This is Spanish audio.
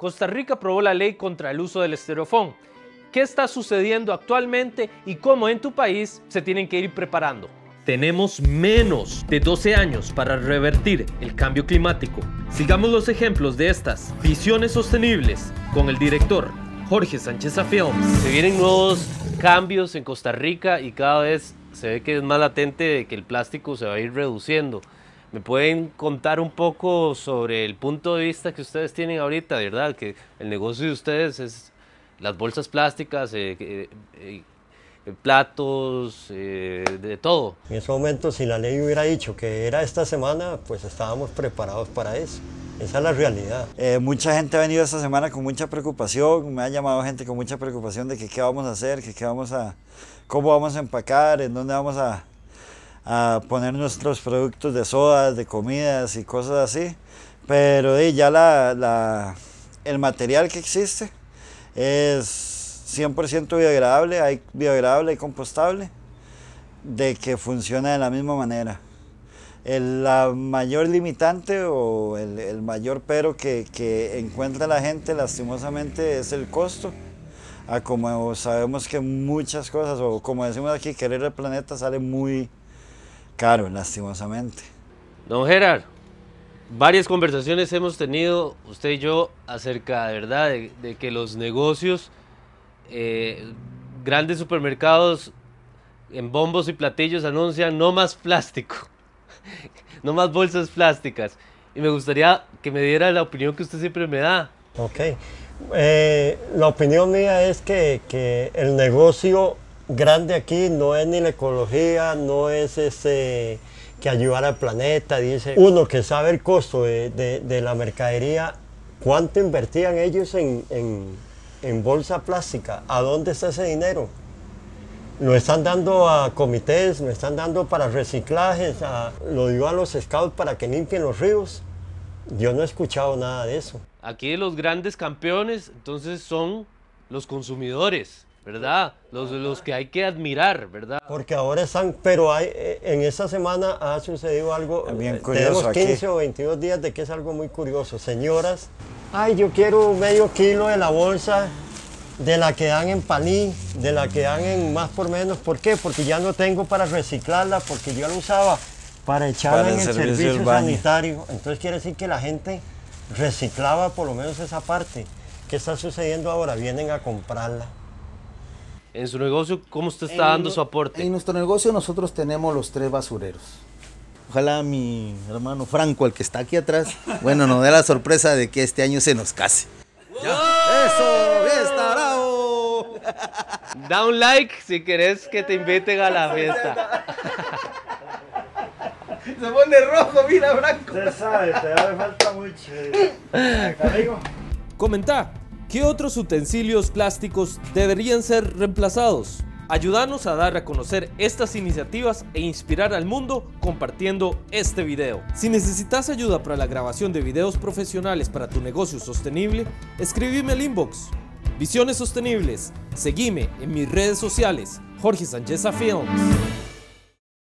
Costa Rica aprobó la ley contra el uso del estereofón. ¿Qué está sucediendo actualmente y cómo en tu país se tienen que ir preparando? Tenemos menos de 12 años para revertir el cambio climático. Sigamos los ejemplos de estas visiones sostenibles con el director Jorge Sánchez Films. Se vienen nuevos cambios en Costa Rica y cada vez se ve que es más latente de que el plástico se va a ir reduciendo. ¿Me pueden contar un poco sobre el punto de vista que ustedes tienen ahorita, verdad? Que el negocio de ustedes es las bolsas plásticas, eh, eh, eh, platos, de todo. En ese momento, si la ley hubiera dicho que era esta semana, pues estábamos preparados para eso. Esa es la realidad. mucha gente ha venido esta semana con mucha preocupación, me ha llamado gente con mucha preocupación de que qué vamos a hacer, que qué vamos a, cómo vamos a empacar, en dónde vamos a, a poner nuestros productos de sodas, de comidas y cosas así. Pero ya la, el material que existe es 100% biodegradable, hay biodegradable y compostable, de que funciona de la misma manera. El, la mayor limitante o el, mayor pero que, que, encuentra la gente lastimosamente es el costo. A como sabemos que muchas cosas, o como decimos aquí, querer el planeta sale muy, caro, lastimosamente. Don Gerard, varias conversaciones hemos tenido usted y yo acerca, de verdad, de, que los negocios, eh, grandes supermercados en bombos y platillos anuncian no más plástico, no más bolsas plásticas. Y me gustaría que me diera la opinión que usted siempre me da. Ok. Eh, la opinión mía es que, que el negocio grande aquí no es ni la ecología, no es ese que ayudar al planeta, dice uno que sabe el costo de, la mercadería, cuánto invertían ellos en, bolsa plástica, a dónde está ese dinero. Lo están dando a comités, lo están dando para reciclajes, lo dio a los scouts para que limpien los ríos. Yo no he escuchado nada de eso. Aquí los grandes campeones entonces son los consumidores. ¿Verdad? Los, los que hay que admirar, ¿verdad? Porque ahora están, pero hay, eh, en esta semana ha sucedido algo, Bien eh, tenemos 15 o 22 días de que es algo muy curioso. Señoras, ay, yo quiero medio kilo de la bolsa de la que dan en palí, de la que dan en más por menos. ¿Por qué? Porque ya no tengo para reciclarla, porque yo la usaba para echarla en el, servicio, sanitario. Entonces quiere decir que la gente reciclaba por lo menos esa parte. ¿Qué está sucediendo ahora? Vienen a comprarla. En su negocio, ¿cómo usted está dando su aporte? En nuestro negocio nosotros tenemos los tres basureros. Ojalá mi hermano Franco, el que está aquí atrás, bueno, nos dé la sorpresa de que este año se nos case. ¡Ya! ¡Eso! ¡Está bravo! Da un like si querés que te inviten a la fiesta. Se pone rojo, mira, Franco. Se sabe, te hace falta mucho. Comenta. ¿Qué otros utensilios plásticos deberían ser reemplazados? Ayúdanos a dar a conocer estas iniciativas e inspirar al mundo compartiendo este video. Si necesitas ayuda para la grabación de videos profesionales para tu negocio sostenible, escríbeme al inbox. Visiones Sostenibles. Seguime en mis redes sociales, Jorge Sánchez Films.